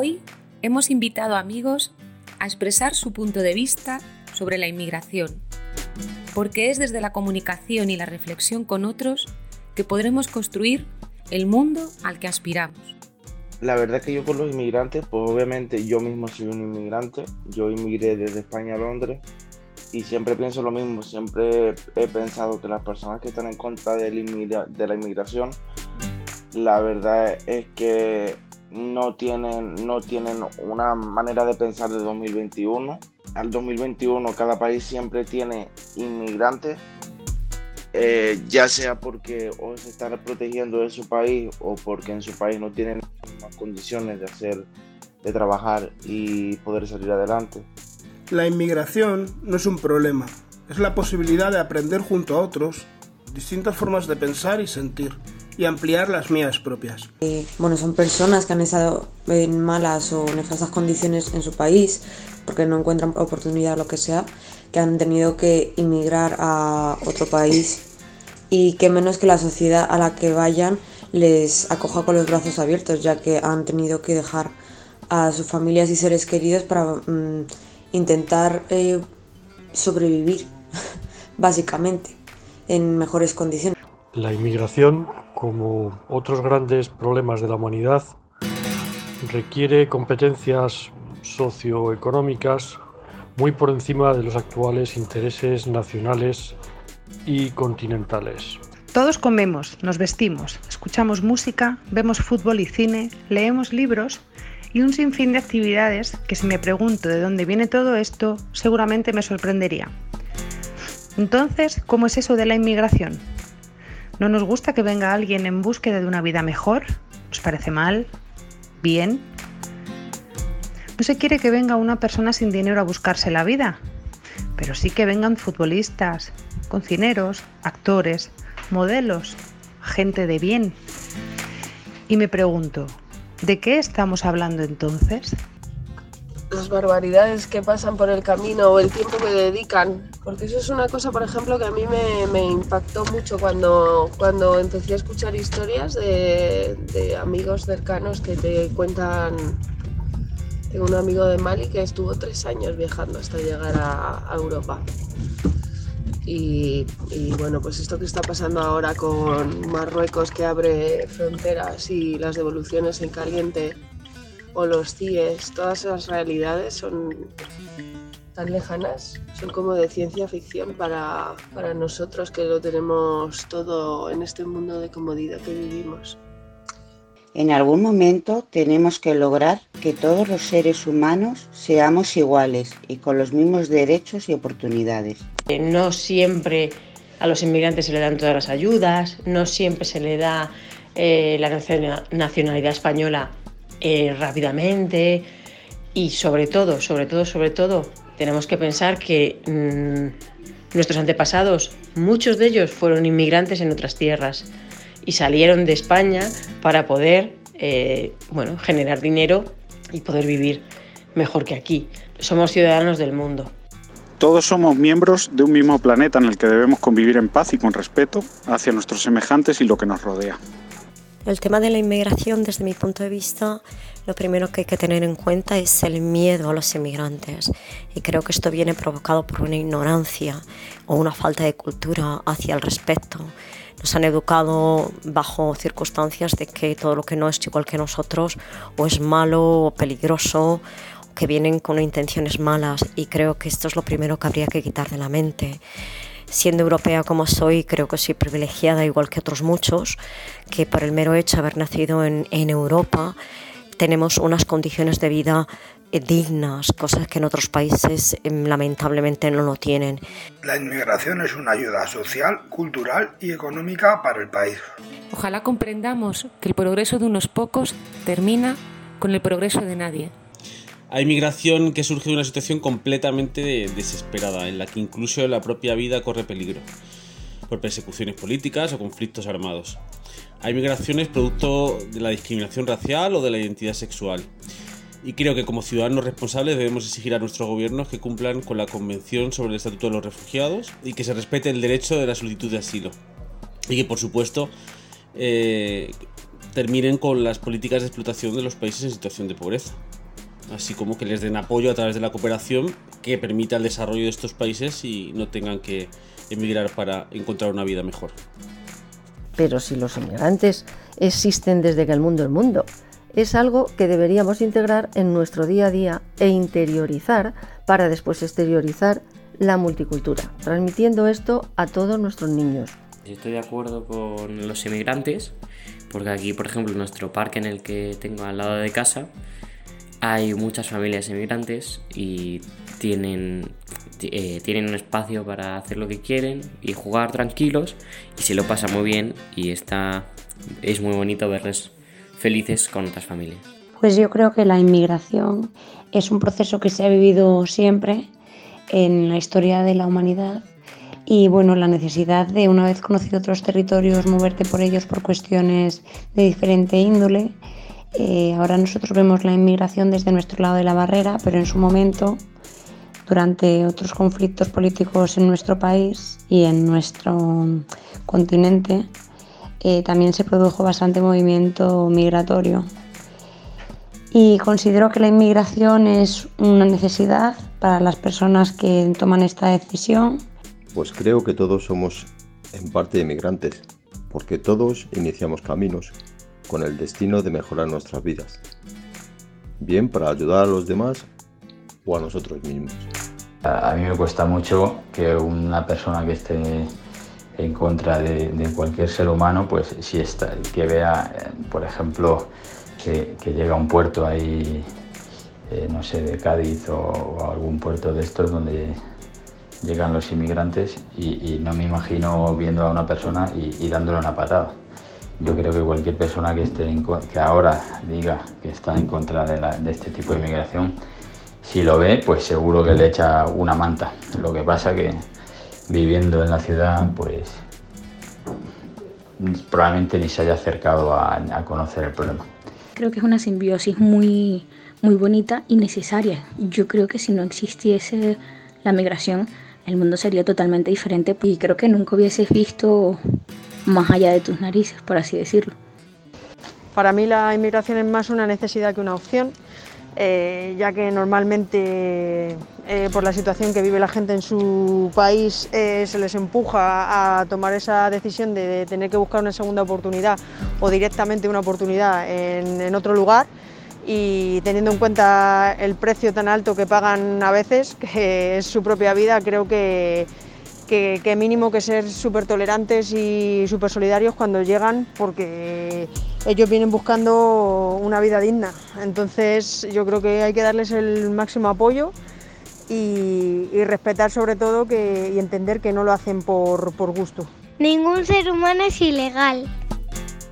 Hoy hemos invitado amigos a expresar su punto de vista sobre la inmigración, porque es desde la comunicación y la reflexión con otros que podremos construir el mundo al que aspiramos. La verdad que yo con los inmigrantes, pues obviamente yo mismo soy un inmigrante, yo inmigré desde España a Londres y siempre pienso lo mismo, siempre he pensado que las personas que están en contra de la inmigración, la verdad es que no tienen, no tienen una manera de pensar de 2021. Al 2021 cada país siempre tiene inmigrantes, eh, ya sea porque o se están protegiendo de su país o porque en su país no tienen condiciones de hacer, de trabajar y poder salir adelante. La inmigración no es un problema, es la posibilidad de aprender junto a otros distintas formas de pensar y sentir y ampliar las mías propias. Eh, bueno, son personas que han estado en malas o nefastas condiciones en su país porque no encuentran oportunidad o lo que sea, que han tenido que inmigrar a otro país y que menos que la sociedad a la que vayan les acoja con los brazos abiertos, ya que han tenido que dejar a sus familias y seres queridos para mm, intentar eh, sobrevivir, básicamente, en mejores condiciones. La inmigración, como otros grandes problemas de la humanidad, requiere competencias socioeconómicas muy por encima de los actuales intereses nacionales y continentales. Todos comemos, nos vestimos, escuchamos música, vemos fútbol y cine, leemos libros y un sinfín de actividades que si me pregunto de dónde viene todo esto, seguramente me sorprendería. Entonces, ¿cómo es eso de la inmigración? ¿No nos gusta que venga alguien en búsqueda de una vida mejor? ¿Nos parece mal? ¿Bien? No se quiere que venga una persona sin dinero a buscarse la vida, pero sí que vengan futbolistas, cocineros, actores, modelos, gente de bien. Y me pregunto, ¿de qué estamos hablando entonces? Las barbaridades que pasan por el camino o el tiempo que dedican. Porque eso es una cosa, por ejemplo, que a mí me, impactó mucho cuando, cuando empecé a escuchar historias de, amigos cercanos que te cuentan. Tengo un amigo de Mali que estuvo tres años viajando hasta llegar a, Europa. Y, y, bueno, pues esto que está pasando ahora con Marruecos que abre fronteras y las devoluciones en caliente o los CIES, todas esas realidades son tan lejanas, son como de ciencia ficción para, para nosotros que lo tenemos todo en este mundo de comodidad que vivimos. En algún momento tenemos que lograr que todos los seres humanos seamos iguales y con los mismos derechos y oportunidades. No siempre a los inmigrantes se le dan todas las ayudas, no siempre se le da eh, la nacionalidad española eh, rápidamente y sobre todo, sobre todo, sobre todo, tenemos que pensar que mm, nuestros antepasados, muchos de ellos fueron inmigrantes en otras tierras y salieron de España para poder eh, bueno, generar dinero y poder vivir mejor que aquí. Somos ciudadanos del mundo. Todos somos miembros de un mismo planeta en el que debemos convivir en paz y con respeto hacia nuestros semejantes y lo que nos rodea. El tema de la inmigración, desde mi punto de vista, lo primero que hay que tener en cuenta es el miedo a los inmigrantes. Y creo que esto viene provocado por una ignorancia o una falta de cultura hacia el respecto. Nos han educado bajo circunstancias de que todo lo que no es igual que nosotros o es malo o peligroso o que vienen con intenciones malas. Y creo que esto es lo primero que habría que quitar de la mente siendo europea como soy, creo que soy privilegiada, igual que otros muchos, que por el mero hecho de haber nacido en, en Europa, tenemos unas condiciones de vida eh, dignas, cosas que en otros países em, lamentablemente no lo tienen. La inmigración es una ayuda social, cultural y económica para el país. Ojalá comprendamos que el progreso de unos pocos termina con el progreso de nadie. Hay migración que surge de una situación completamente desesperada, en la que incluso la propia vida corre peligro, por persecuciones políticas o conflictos armados. Hay migraciones producto de la discriminación racial o de la identidad sexual. Y creo que como ciudadanos responsables debemos exigir a nuestros gobiernos que cumplan con la Convención sobre el Estatuto de los Refugiados y que se respete el derecho de la solicitud de asilo. Y que por supuesto eh, terminen con las políticas de explotación de los países en situación de pobreza, así como que les den apoyo a través de la cooperación que permita el desarrollo de estos países y no tengan que emigrar para encontrar una vida mejor. Pero si los inmigrantes existen desde que el mundo es mundo, es algo que deberíamos integrar en nuestro día a día e interiorizar para después exteriorizar la multicultura, transmitiendo esto a todos nuestros niños. Estoy de acuerdo con los inmigrantes, porque aquí, por ejemplo, en nuestro parque en el que tengo al lado de casa, hay muchas familias inmigrantes y tienen, eh, tienen un espacio para hacer lo que quieren y jugar tranquilos y se lo pasa muy bien y está, es muy bonito verles felices con otras familias. Pues yo creo que la inmigración es un proceso que se ha vivido siempre en la historia de la humanidad y bueno, la necesidad de una vez conocido otros territorios moverte por ellos por cuestiones de diferente índole. Eh, ahora nosotros vemos la inmigración desde nuestro lado de la barrera, pero en su momento, durante otros conflictos políticos en nuestro país y en nuestro continente, eh, también se produjo bastante movimiento migratorio. Y considero que la inmigración es una necesidad para las personas que toman esta decisión. Pues creo que todos somos en parte inmigrantes, porque todos iniciamos caminos con el destino de mejorar nuestras vidas, bien para ayudar a los demás o a nosotros mismos. A mí me cuesta mucho que una persona que esté en contra de, cualquier ser humano, pues si está, que vea, eh, por ejemplo, que, llega a un puerto ahí, eh, no sé, de Cádiz o, algún puerto de estos donde llegan los inmigrantes y, no me imagino viendo a una persona y, dándole una patada. Yo creo que cualquier persona que, esté que ahora diga que está en contra de, de este tipo de inmigración, si lo ve, pues seguro que le echa una manta. Lo que pasa que viviendo en la ciudad, pues probablemente ni se haya acercado a, conocer el problema. Creo que es una simbiosis muy, muy bonita y necesaria. Yo creo que si no existiese la migración, el mundo sería totalmente diferente y creo que nunca hubieses visto más allá de tus narices, por así decirlo. Para mí la inmigración es más una necesidad que una opción. Eh, ya que normalmente eh, por la situación que vive la gente en su país eh, se les empuja a tomar esa decisión de, tener que buscar una segunda oportunidad o directamente una oportunidad en, otro lugar y teniendo en cuenta el precio tan alto que pagan a veces, que es su propia vida, creo que, que, mínimo que ser súper tolerantes y súper solidarios cuando llegan porque ellos vienen buscando una vida digna. Entonces yo creo que hay que darles el máximo apoyo y, respetar sobre todo que, y entender que no lo hacen por, por gusto. Ningún ser humano es ilegal.